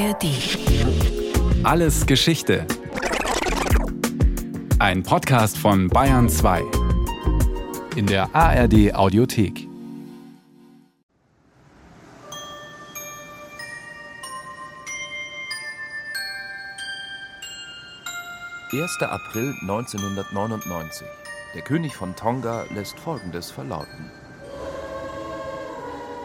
ARD. Alles Geschichte. Ein Podcast von Bayern 2. In der ARD Audiothek. Erster April 1999. Der König von Tonga lässt Folgendes verlauten.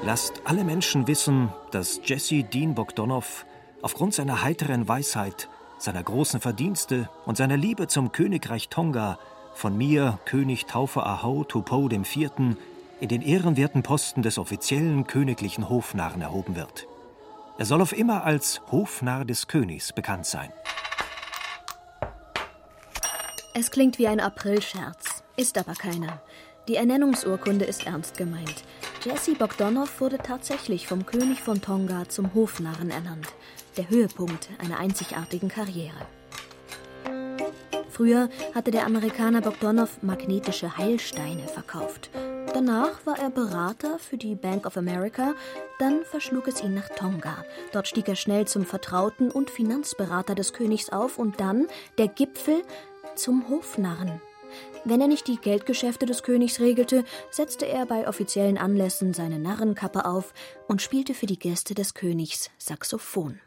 Lasst alle Menschen wissen, dass Jesse Dean Bogdanov aufgrund seiner heiteren Weisheit, seiner großen Verdienste und seiner Liebe zum Königreich Tonga von mir, König Taufe Ahau Tupou IV., in den ehrenwerten Posten des offiziellen königlichen Hofnarren erhoben wird. Er soll auf immer als Hofnarr des Königs bekannt sein. Es klingt wie ein Aprilscherz, ist aber keiner. Die Ernennungsurkunde ist ernst gemeint. Jesse Bogdanov wurde tatsächlich vom König von Tonga zum Hofnarren ernannt. Der Höhepunkt einer einzigartigen Karriere. Früher hatte der Amerikaner Bogdanov magnetische Heilsteine verkauft. Danach war er Berater für die Bank of America, dann verschlug es ihn nach Tonga. Dort stieg er schnell zum Vertrauten und Finanzberater des Königs auf und dann, der Gipfel, zum Hofnarren. Wenn er nicht die Geldgeschäfte des Königs regelte, setzte er bei offiziellen Anlässen seine Narrenkappe auf und spielte für die Gäste des Königs Saxophon.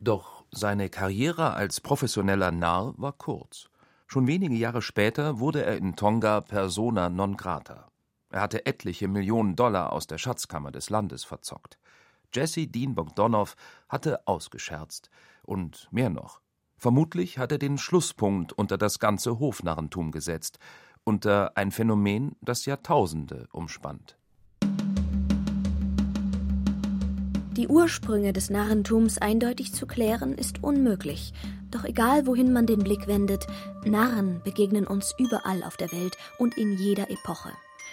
Doch seine Karriere als professioneller Narr war kurz. Schon wenige Jahre später wurde er in Tonga persona non grata. Er hatte etliche Millionen Dollar aus der Schatzkammer des Landes verzockt. Jesse Dean Bogdanov hatte ausgescherzt. Und mehr noch. Vermutlich hat er den Schlusspunkt unter das ganze Hofnarrentum gesetzt, unter ein Phänomen, das Jahrtausende umspannt. Die Ursprünge des Narrentums eindeutig zu klären, ist unmöglich. Doch egal wohin man den Blick wendet, Narren begegnen uns überall auf der Welt und in jeder Epoche.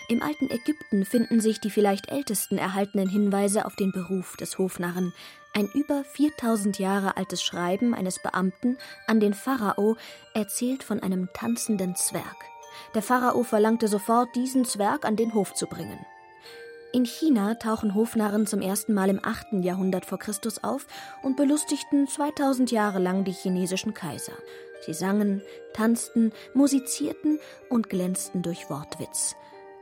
Im alten Ägypten finden sich die vielleicht ältesten erhaltenen Hinweise auf den Beruf des Hofnarren. Ein über 4000 Jahre altes Schreiben eines Beamten an den Pharao erzählt von einem tanzenden Zwerg. Der Pharao verlangte sofort, diesen Zwerg an den Hof zu bringen. In China tauchen Hofnarren zum ersten Mal im 8. Jahrhundert vor Christus auf und belustigten 2000 Jahre lang die chinesischen Kaiser. Sie sangen, tanzten, musizierten und glänzten durch Wortwitz.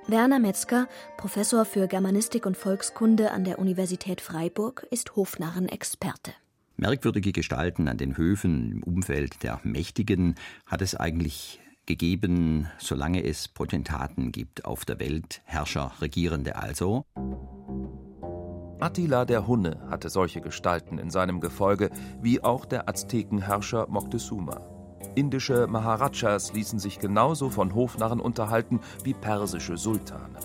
Werner Metzger, Professor für Germanistik und Volkskunde an der Universität Freiburg, ist Hofnarren-Experte. Merkwürdige Gestalten an den Höfen im Umfeld der Mächtigen hat es eigentlich gegeben, solange es Potentaten gibt auf der Welt, Herrscher, Regierende also. Attila der Hunne hatte solche Gestalten in seinem Gefolge, wie auch der Aztekenherrscher Moctezuma. Indische Maharajas ließen sich genauso von Hofnarren unterhalten wie persische Sultane.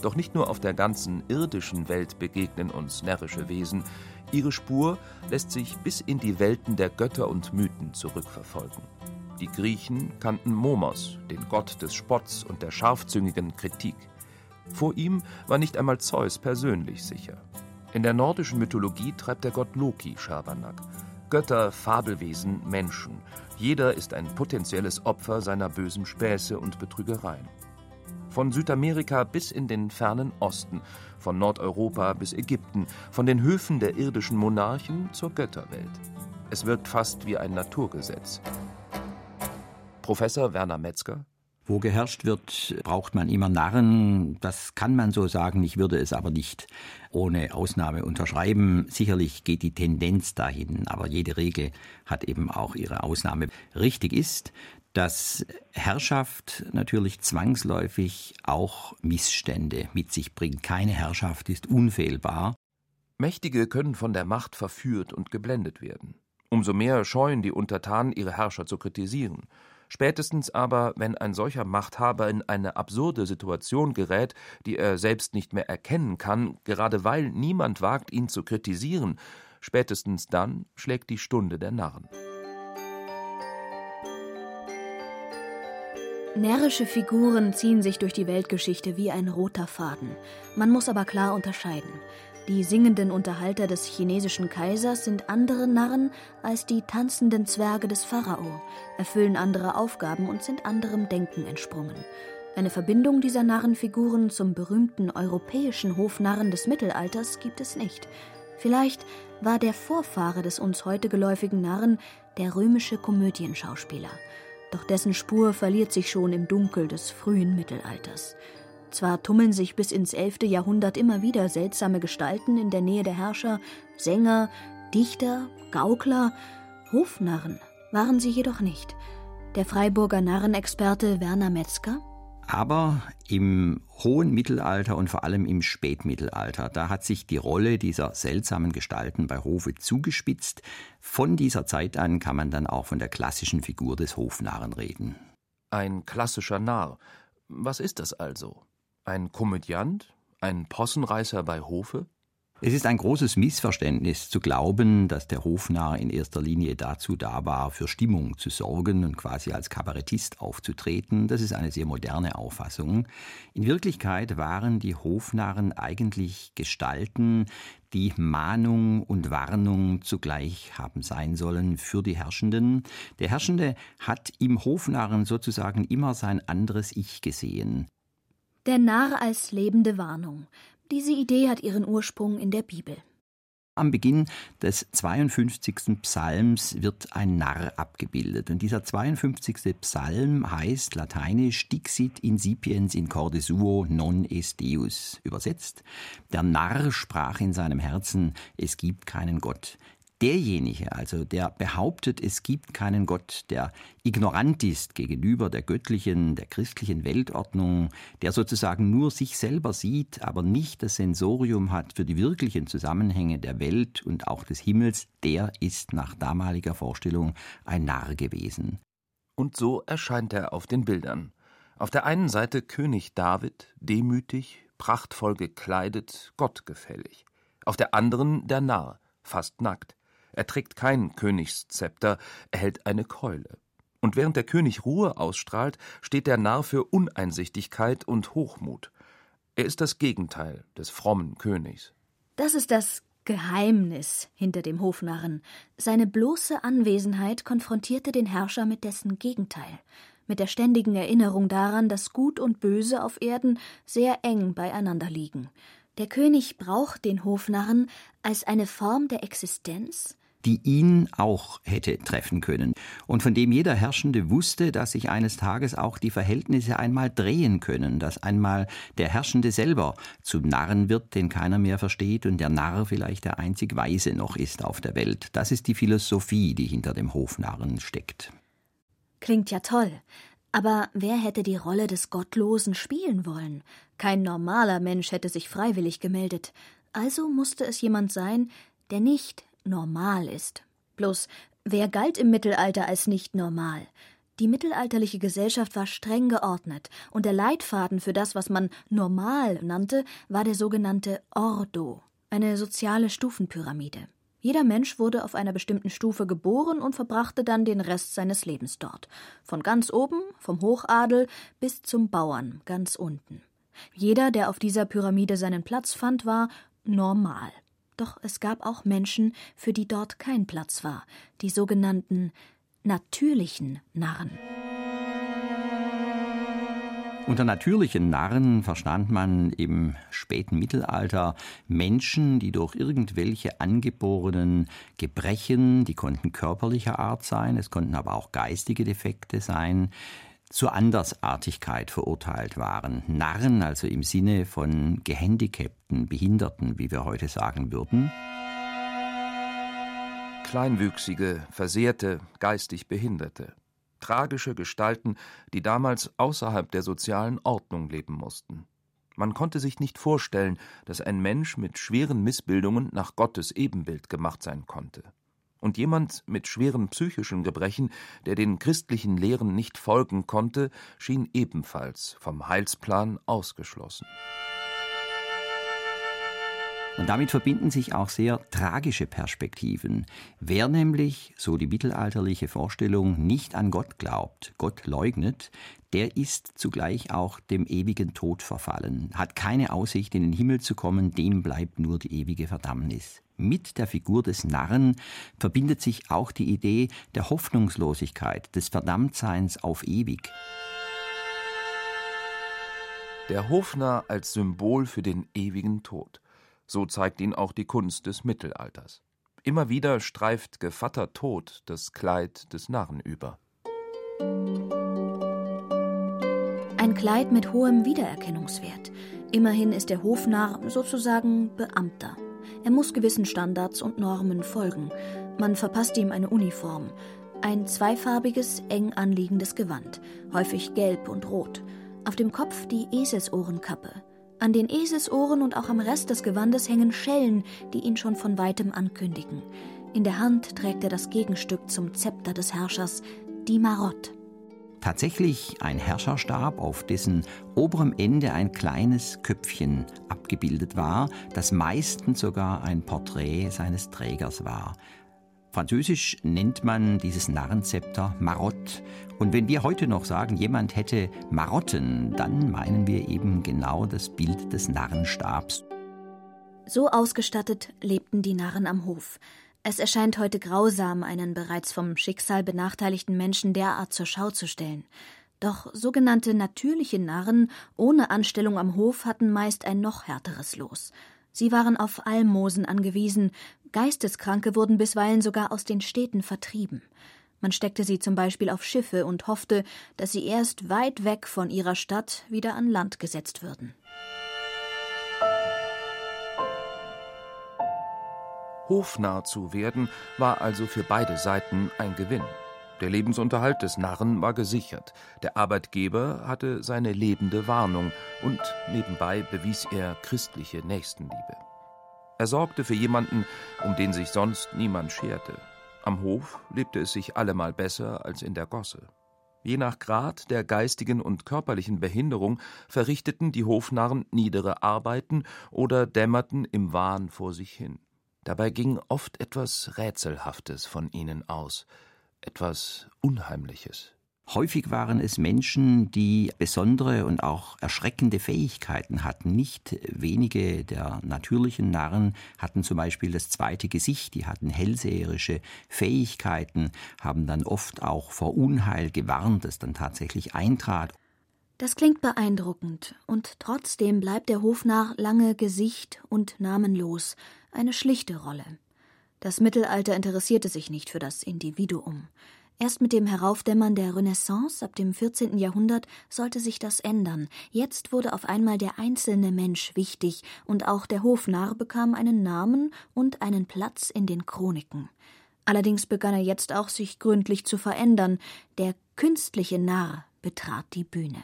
Doch nicht nur auf der ganzen irdischen Welt begegnen uns närrische Wesen, ihre Spur lässt sich bis in die Welten der Götter und Mythen zurückverfolgen. Die Griechen kannten Momos, den Gott des Spotts und der scharfzüngigen Kritik. Vor ihm war nicht einmal Zeus persönlich sicher. In der nordischen Mythologie treibt der Gott Loki Schabernack. Götter, Fabelwesen, Menschen. Jeder ist ein potenzielles Opfer seiner bösen Späße und Betrügereien. Von Südamerika bis in den fernen Osten, von Nordeuropa bis Ägypten, von den Höfen der irdischen Monarchen zur Götterwelt. Es wirkt fast wie ein Naturgesetz. Professor Werner Metzger wo geherrscht wird, braucht man immer Narren. Das kann man so sagen. Ich würde es aber nicht ohne Ausnahme unterschreiben. Sicherlich geht die Tendenz dahin, aber jede Regel hat eben auch ihre Ausnahme. Richtig ist, dass Herrschaft natürlich zwangsläufig auch Missstände mit sich bringt. Keine Herrschaft ist unfehlbar. Mächtige können von der Macht verführt und geblendet werden. Umso mehr scheuen die Untertanen, ihre Herrscher zu kritisieren. Spätestens aber, wenn ein solcher Machthaber in eine absurde Situation gerät, die er selbst nicht mehr erkennen kann, gerade weil niemand wagt, ihn zu kritisieren, spätestens dann schlägt die Stunde der Narren. Närrische Figuren ziehen sich durch die Weltgeschichte wie ein roter Faden. Man muss aber klar unterscheiden. Die singenden Unterhalter des chinesischen Kaisers sind andere Narren als die tanzenden Zwerge des Pharao, erfüllen andere Aufgaben und sind anderem Denken entsprungen. Eine Verbindung dieser Narrenfiguren zum berühmten europäischen Hofnarren des Mittelalters gibt es nicht. Vielleicht war der Vorfahre des uns heute geläufigen Narren der römische Komödienschauspieler. Doch dessen Spur verliert sich schon im Dunkel des frühen Mittelalters. Zwar tummeln sich bis ins 11. Jahrhundert immer wieder seltsame Gestalten in der Nähe der Herrscher, Sänger, Dichter, Gaukler, Hofnarren waren sie jedoch nicht. Der Freiburger Narrenexperte Werner Metzger aber im hohen Mittelalter und vor allem im Spätmittelalter, da hat sich die Rolle dieser seltsamen Gestalten bei Hofe zugespitzt. Von dieser Zeit an kann man dann auch von der klassischen Figur des Hofnarren reden. Ein klassischer Narr. Was ist das also? Ein Komödiant? Ein Possenreißer bei Hofe? Es ist ein großes Missverständnis zu glauben, dass der Hofnarr in erster Linie dazu da war, für Stimmung zu sorgen und quasi als Kabarettist aufzutreten. Das ist eine sehr moderne Auffassung. In Wirklichkeit waren die Hofnarren eigentlich Gestalten, die Mahnung und Warnung zugleich haben sein sollen für die Herrschenden. Der Herrschende hat im Hofnarren sozusagen immer sein anderes Ich gesehen. Der Narr als lebende Warnung. Diese Idee hat ihren Ursprung in der Bibel. Am Beginn des 52. Psalms wird ein Narr abgebildet. Und dieser 52. Psalm heißt lateinisch Dixit incipiens in corde suo non est Deus. Übersetzt, der Narr sprach in seinem Herzen, es gibt keinen Gott. Derjenige also, der behauptet, es gibt keinen Gott, der ignorant ist gegenüber der göttlichen, der christlichen Weltordnung, der sozusagen nur sich selber sieht, aber nicht das Sensorium hat für die wirklichen Zusammenhänge der Welt und auch des Himmels, der ist nach damaliger Vorstellung ein Narr gewesen. Und so erscheint er auf den Bildern. Auf der einen Seite König David, demütig, prachtvoll gekleidet, gottgefällig. Auf der anderen der Narr, fast nackt. Er trägt kein Königszepter, er hält eine Keule. Und während der König Ruhe ausstrahlt, steht der Narr für Uneinsichtigkeit und Hochmut. Er ist das Gegenteil des frommen Königs. Das ist das Geheimnis hinter dem Hofnarren. Seine bloße Anwesenheit konfrontierte den Herrscher mit dessen Gegenteil, mit der ständigen Erinnerung daran, dass Gut und Böse auf Erden sehr eng beieinander liegen. Der König braucht den Hofnarren als eine Form der Existenz, die ihn auch hätte treffen können und von dem jeder Herrschende wusste, dass sich eines Tages auch die Verhältnisse einmal drehen können, dass einmal der Herrschende selber zum Narren wird, den keiner mehr versteht und der Narr vielleicht der einzig Weise noch ist auf der Welt. Das ist die Philosophie, die hinter dem Hofnarren steckt. Klingt ja toll. Aber wer hätte die Rolle des Gottlosen spielen wollen? Kein normaler Mensch hätte sich freiwillig gemeldet. Also musste es jemand sein, der nicht normal ist. Bloß, wer galt im Mittelalter als nicht normal? Die mittelalterliche Gesellschaft war streng geordnet, und der Leitfaden für das, was man normal nannte, war der sogenannte Ordo, eine soziale Stufenpyramide. Jeder Mensch wurde auf einer bestimmten Stufe geboren und verbrachte dann den Rest seines Lebens dort. Von ganz oben, vom Hochadel, bis zum Bauern, ganz unten. Jeder, der auf dieser Pyramide seinen Platz fand, war normal. Doch es gab auch Menschen, für die dort kein Platz war, die sogenannten natürlichen Narren. Unter natürlichen Narren verstand man im späten Mittelalter Menschen, die durch irgendwelche angeborenen Gebrechen, die konnten körperlicher Art sein, es konnten aber auch geistige Defekte sein, zur Andersartigkeit verurteilt waren. Narren, also im Sinne von Gehandicapten, Behinderten, wie wir heute sagen würden. Kleinwüchsige, Versehrte, geistig Behinderte. Tragische Gestalten, die damals außerhalb der sozialen Ordnung leben mussten. Man konnte sich nicht vorstellen, dass ein Mensch mit schweren Missbildungen nach Gottes Ebenbild gemacht sein konnte. Und jemand mit schweren psychischen Gebrechen, der den christlichen Lehren nicht folgen konnte, schien ebenfalls vom Heilsplan ausgeschlossen. Und damit verbinden sich auch sehr tragische Perspektiven. Wer nämlich, so die mittelalterliche Vorstellung, nicht an Gott glaubt, Gott leugnet, der ist zugleich auch dem ewigen Tod verfallen, hat keine Aussicht in den Himmel zu kommen, dem bleibt nur die ewige Verdammnis. Mit der Figur des Narren verbindet sich auch die Idee der Hoffnungslosigkeit, des Verdammtseins auf ewig. Der Hofnarr als Symbol für den ewigen Tod. So zeigt ihn auch die Kunst des Mittelalters. Immer wieder streift Gevatter Tod das Kleid des Narren über. Ein Kleid mit hohem Wiedererkennungswert. Immerhin ist der Hofnarr sozusagen Beamter. Er muss gewissen Standards und Normen folgen. Man verpasst ihm eine Uniform. Ein zweifarbiges, eng anliegendes Gewand, häufig gelb und rot. Auf dem Kopf die Eselsohrenkappe. An den Eselsohren und auch am Rest des Gewandes hängen Schellen, die ihn schon von weitem ankündigen. In der Hand trägt er das Gegenstück zum Zepter des Herrschers, die Marotte. Tatsächlich ein Herrscherstab, auf dessen oberem Ende ein kleines Köpfchen abgebildet war, das meistens sogar ein Porträt seines Trägers war. Französisch nennt man dieses Narrenzepter Marotte. Und wenn wir heute noch sagen, jemand hätte Marotten, dann meinen wir eben genau das Bild des Narrenstabs. So ausgestattet lebten die Narren am Hof. Es erscheint heute grausam, einen bereits vom Schicksal benachteiligten Menschen derart zur Schau zu stellen. Doch sogenannte natürliche Narren ohne Anstellung am Hof hatten meist ein noch härteres Los. Sie waren auf Almosen angewiesen, Geisteskranke wurden bisweilen sogar aus den Städten vertrieben. Man steckte sie zum Beispiel auf Schiffe und hoffte, dass sie erst weit weg von ihrer Stadt wieder an Land gesetzt würden. Hofnarr zu werden war also für beide Seiten ein Gewinn. Der Lebensunterhalt des Narren war gesichert, der Arbeitgeber hatte seine lebende Warnung und nebenbei bewies er christliche Nächstenliebe. Er sorgte für jemanden, um den sich sonst niemand scherte. Am Hof lebte es sich allemal besser als in der Gosse. Je nach Grad der geistigen und körperlichen Behinderung verrichteten die Hofnarren niedere Arbeiten oder dämmerten im Wahn vor sich hin. Dabei ging oft etwas Rätselhaftes von ihnen aus, etwas Unheimliches. Häufig waren es Menschen, die besondere und auch erschreckende Fähigkeiten hatten. Nicht wenige der natürlichen Narren hatten zum Beispiel das zweite Gesicht, die hatten hellseherische Fähigkeiten, haben dann oft auch vor Unheil gewarnt, das dann tatsächlich eintrat. Das klingt beeindruckend, und trotzdem bleibt der Hofnarr lange Gesicht und namenlos, eine schlichte Rolle. Das Mittelalter interessierte sich nicht für das Individuum. Erst mit dem Heraufdämmern der Renaissance ab dem 14. Jahrhundert sollte sich das ändern. Jetzt wurde auf einmal der einzelne Mensch wichtig und auch der Hofnarr bekam einen Namen und einen Platz in den Chroniken. Allerdings begann er jetzt auch sich gründlich zu verändern. Der künstliche Narr betrat die Bühne.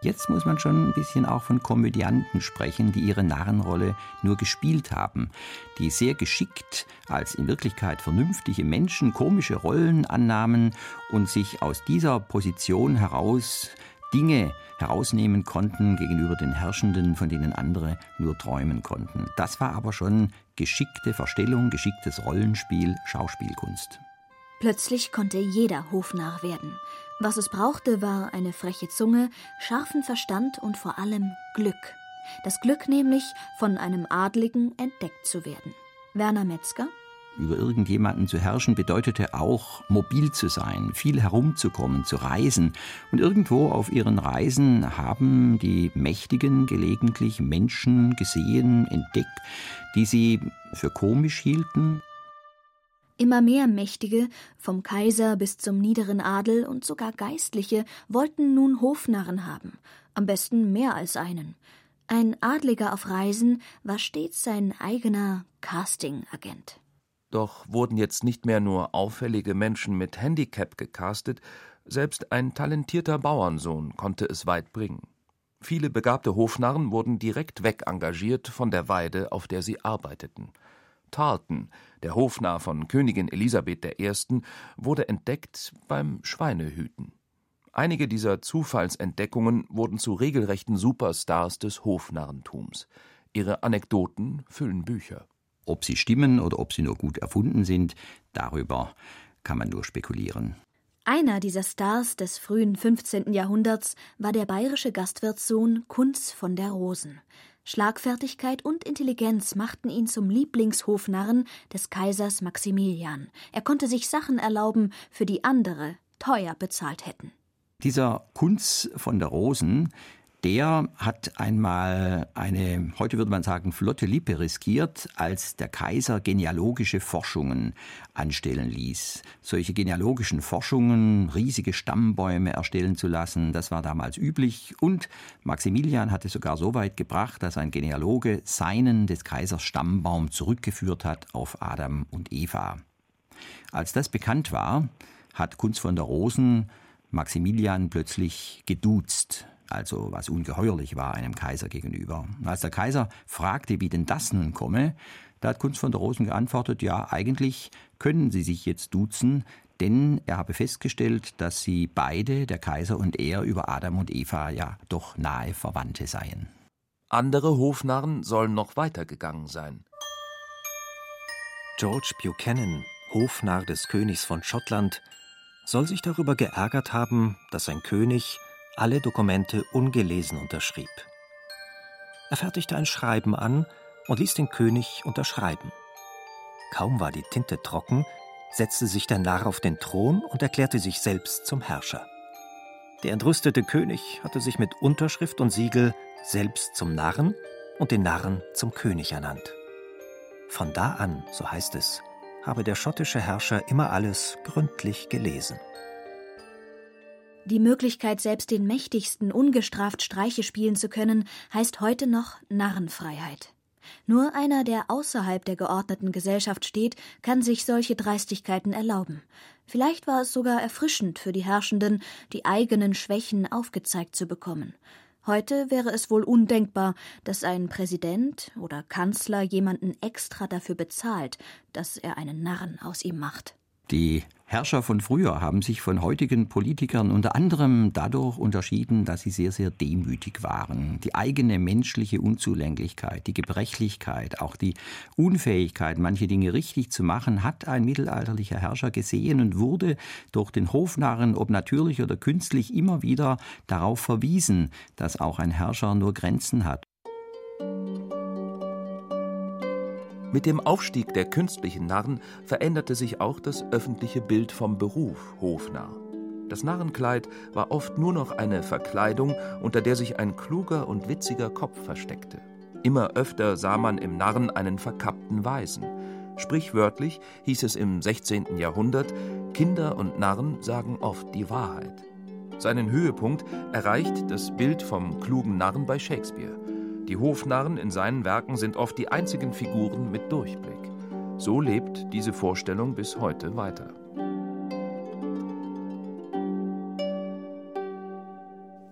Jetzt muss man schon ein bisschen auch von Komödianten sprechen, die ihre Narrenrolle nur gespielt haben, die sehr geschickt als in Wirklichkeit vernünftige Menschen komische Rollen annahmen und sich aus dieser Position heraus Dinge herausnehmen konnten gegenüber den Herrschenden, von denen andere nur träumen konnten. Das war aber schon geschickte Verstellung, geschicktes Rollenspiel, Schauspielkunst. Plötzlich konnte jeder Hofnarr werden. Was es brauchte, war eine freche Zunge, scharfen Verstand und vor allem Glück. Das Glück nämlich, von einem Adligen entdeckt zu werden. Werner Metzger über irgendjemanden zu herrschen bedeutete auch, mobil zu sein, viel herumzukommen, zu reisen. Und irgendwo auf ihren Reisen haben die Mächtigen gelegentlich Menschen gesehen, entdeckt, die sie für komisch hielten, Immer mehr Mächtige, vom Kaiser bis zum niederen Adel und sogar Geistliche, wollten nun Hofnarren haben, am besten mehr als einen. Ein Adliger auf Reisen war stets sein eigener Casting-Agent. Doch wurden jetzt nicht mehr nur auffällige Menschen mit Handicap gecastet, selbst ein talentierter Bauernsohn konnte es weit bringen. Viele begabte Hofnarren wurden direkt wegengagiert von der Weide, auf der sie arbeiteten. Tarleton, der Hofnarr von Königin Elisabeth I., wurde entdeckt beim Schweinehüten. Einige dieser Zufallsentdeckungen wurden zu regelrechten Superstars des Hofnarrentums. Ihre Anekdoten füllen Bücher. Ob sie stimmen oder ob sie nur gut erfunden sind, darüber kann man nur spekulieren. Einer dieser Stars des frühen 15. Jahrhunderts war der bayerische Gastwirtssohn Kunz von der Rosen. Schlagfertigkeit und Intelligenz machten ihn zum Lieblingshofnarren des Kaisers Maximilian. Er konnte sich Sachen erlauben, für die andere teuer bezahlt hätten. Dieser Kunz von der Rosen, der hat einmal eine, heute würde man sagen, flotte Lippe riskiert, als der Kaiser genealogische Forschungen anstellen ließ. Solche genealogischen Forschungen, riesige Stammbäume erstellen zu lassen, das war damals üblich. Und Maximilian hatte sogar so weit gebracht, dass ein Genealoge seinen des Kaisers Stammbaum zurückgeführt hat auf Adam und Eva. Als das bekannt war, hat Kunz von der Rosen Maximilian plötzlich geduzt also was ungeheuerlich war einem Kaiser gegenüber. als der Kaiser fragte, wie denn das nun komme, da hat Kunz von der Rosen geantwortet, ja, eigentlich können Sie sich jetzt duzen, denn er habe festgestellt, dass sie beide, der Kaiser und er, über Adam und Eva ja doch nahe Verwandte seien. Andere Hofnarren sollen noch weitergegangen sein. George Buchanan, Hofnarr des Königs von Schottland, soll sich darüber geärgert haben, dass sein König alle Dokumente ungelesen unterschrieb. Er fertigte ein Schreiben an und ließ den König unterschreiben. Kaum war die Tinte trocken, setzte sich der Narr auf den Thron und erklärte sich selbst zum Herrscher. Der entrüstete König hatte sich mit Unterschrift und Siegel selbst zum Narren und den Narren zum König ernannt. Von da an, so heißt es, habe der schottische Herrscher immer alles gründlich gelesen. Die Möglichkeit, selbst den Mächtigsten ungestraft Streiche spielen zu können, heißt heute noch Narrenfreiheit. Nur einer, der außerhalb der geordneten Gesellschaft steht, kann sich solche Dreistigkeiten erlauben. Vielleicht war es sogar erfrischend für die Herrschenden, die eigenen Schwächen aufgezeigt zu bekommen. Heute wäre es wohl undenkbar, dass ein Präsident oder Kanzler jemanden extra dafür bezahlt, dass er einen Narren aus ihm macht. Die Herrscher von früher haben sich von heutigen Politikern unter anderem dadurch unterschieden, dass sie sehr, sehr demütig waren. Die eigene menschliche Unzulänglichkeit, die Gebrechlichkeit, auch die Unfähigkeit, manche Dinge richtig zu machen, hat ein mittelalterlicher Herrscher gesehen und wurde durch den Hofnarren, ob natürlich oder künstlich, immer wieder darauf verwiesen, dass auch ein Herrscher nur Grenzen hat. Mit dem Aufstieg der künstlichen Narren veränderte sich auch das öffentliche Bild vom Beruf Hofnarr. Das Narrenkleid war oft nur noch eine Verkleidung, unter der sich ein kluger und witziger Kopf versteckte. Immer öfter sah man im Narren einen verkappten Weisen. Sprichwörtlich hieß es im 16. Jahrhundert, Kinder und Narren sagen oft die Wahrheit. Seinen Höhepunkt erreicht das Bild vom klugen Narren bei Shakespeare. Die Hofnarren in seinen Werken sind oft die einzigen Figuren mit Durchblick. So lebt diese Vorstellung bis heute weiter.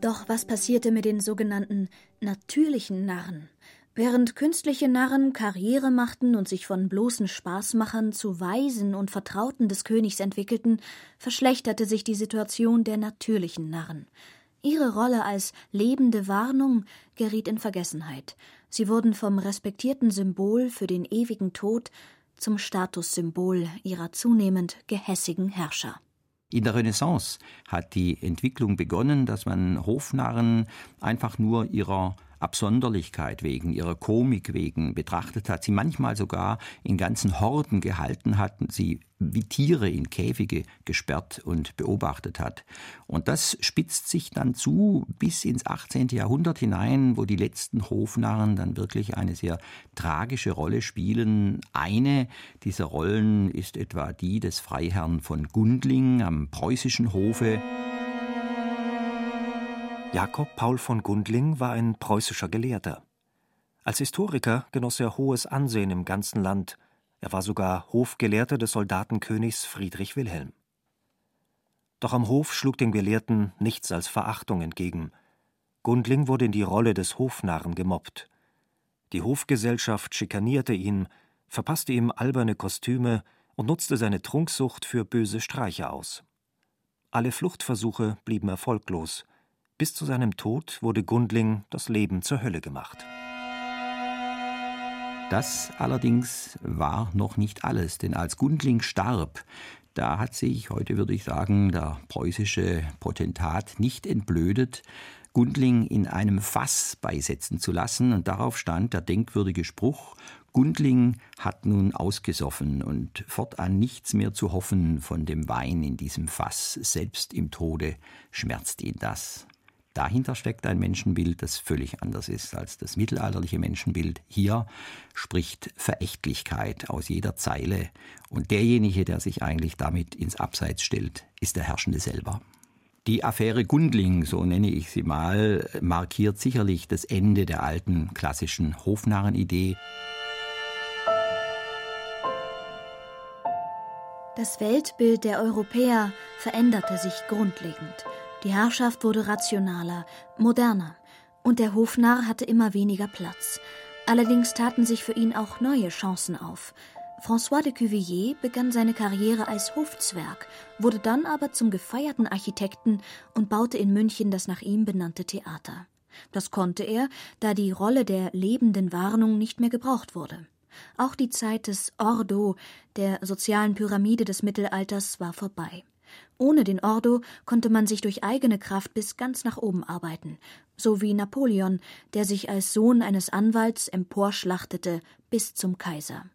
Doch was passierte mit den sogenannten natürlichen Narren? Während künstliche Narren Karriere machten und sich von bloßen Spaßmachern zu Weisen und Vertrauten des Königs entwickelten, verschlechterte sich die Situation der natürlichen Narren. Ihre Rolle als lebende Warnung geriet in Vergessenheit. Sie wurden vom respektierten Symbol für den ewigen Tod zum Statussymbol ihrer zunehmend gehässigen Herrscher. In der Renaissance hat die Entwicklung begonnen, dass man Hofnarren einfach nur ihrer Absonderlichkeit wegen, ihrer Komik wegen betrachtet hat, sie manchmal sogar in ganzen Horden gehalten hat, sie wie Tiere in Käfige gesperrt und beobachtet hat. Und das spitzt sich dann zu bis ins 18. Jahrhundert hinein, wo die letzten Hofnarren dann wirklich eine sehr tragische Rolle spielen. Eine dieser Rollen ist etwa die des Freiherrn von Gundling am preußischen Hofe. Jakob Paul von Gundling war ein preußischer Gelehrter. Als Historiker genoss er hohes Ansehen im ganzen Land. Er war sogar Hofgelehrter des Soldatenkönigs Friedrich Wilhelm. Doch am Hof schlug den Gelehrten nichts als Verachtung entgegen. Gundling wurde in die Rolle des Hofnarren gemobbt. Die Hofgesellschaft schikanierte ihn, verpasste ihm alberne Kostüme und nutzte seine Trunksucht für böse Streiche aus. Alle Fluchtversuche blieben erfolglos. Bis zu seinem Tod wurde Gundling das Leben zur Hölle gemacht. Das allerdings war noch nicht alles, denn als Gundling starb, da hat sich, heute würde ich sagen, der preußische Potentat nicht entblödet, Gundling in einem Fass beisetzen zu lassen, und darauf stand der denkwürdige Spruch Gundling hat nun ausgesoffen und fortan nichts mehr zu hoffen von dem Wein in diesem Fass, selbst im Tode schmerzt ihn das. Dahinter steckt ein Menschenbild, das völlig anders ist als das mittelalterliche Menschenbild. Hier spricht Verächtlichkeit aus jeder Zeile und derjenige, der sich eigentlich damit ins Abseits stellt, ist der Herrschende selber. Die Affäre Gundling, so nenne ich sie mal, markiert sicherlich das Ende der alten klassischen Hofnarrenidee. Das Weltbild der Europäer veränderte sich grundlegend. Die Herrschaft wurde rationaler, moderner und der Hofnarr hatte immer weniger Platz. Allerdings taten sich für ihn auch neue Chancen auf. François de Cuvillier begann seine Karriere als Hofzwerg, wurde dann aber zum gefeierten Architekten und baute in München das nach ihm benannte Theater. Das konnte er, da die Rolle der lebenden Warnung nicht mehr gebraucht wurde. Auch die Zeit des Ordo, der sozialen Pyramide des Mittelalters, war vorbei. Ohne den Ordo konnte man sich durch eigene Kraft bis ganz nach oben arbeiten, so wie Napoleon, der sich als Sohn eines Anwalts emporschlachtete bis zum Kaiser.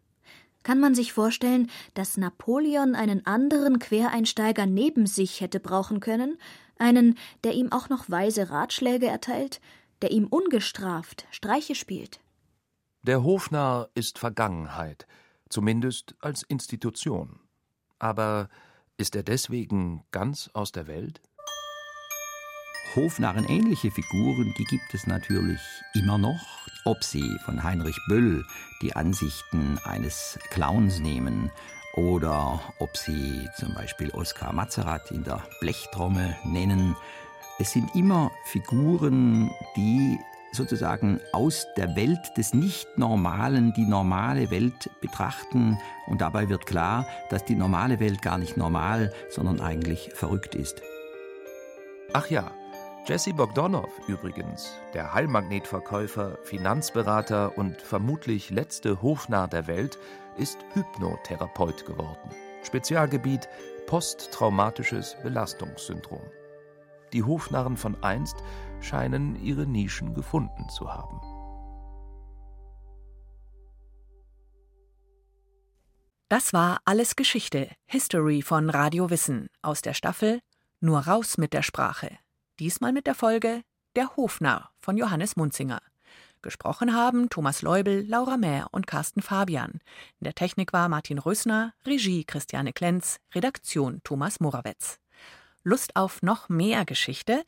Kann man sich vorstellen, dass Napoleon einen anderen Quereinsteiger neben sich hätte brauchen können, einen, der ihm auch noch weise Ratschläge erteilt, der ihm ungestraft Streiche spielt? Der Hofnarr ist Vergangenheit, zumindest als Institution. Aber ist er deswegen ganz aus der Welt? Hofnarren ähnliche Figuren, die gibt es natürlich immer noch. Ob sie von Heinrich Böll die Ansichten eines Clowns nehmen oder ob sie zum Beispiel Oskar Mazerat in der Blechtrommel nennen. Es sind immer Figuren, die sozusagen aus der Welt des Nicht-Normalen die normale Welt betrachten und dabei wird klar, dass die normale Welt gar nicht normal, sondern eigentlich verrückt ist. Ach ja, Jesse Bogdanow übrigens, der Heilmagnetverkäufer, Finanzberater und vermutlich letzte Hofnarr der Welt, ist Hypnotherapeut geworden. Spezialgebiet posttraumatisches Belastungssyndrom. Die Hofnarren von einst scheinen ihre Nischen gefunden zu haben. Das war Alles Geschichte, History von Radio Wissen aus der Staffel Nur raus mit der Sprache. Diesmal mit der Folge Der Hofnarr von Johannes Munzinger. Gesprochen haben Thomas Leubel, Laura Mähr und Carsten Fabian. In der Technik war Martin Rösner, Regie Christiane Klenz, Redaktion Thomas Morawetz. Lust auf noch mehr Geschichte?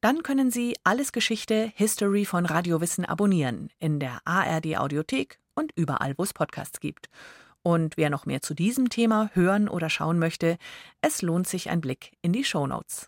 Dann können Sie Alles Geschichte History von Radiowissen abonnieren in der ARD Audiothek und überall, wo es Podcasts gibt. Und wer noch mehr zu diesem Thema hören oder schauen möchte, es lohnt sich ein Blick in die Show Notes.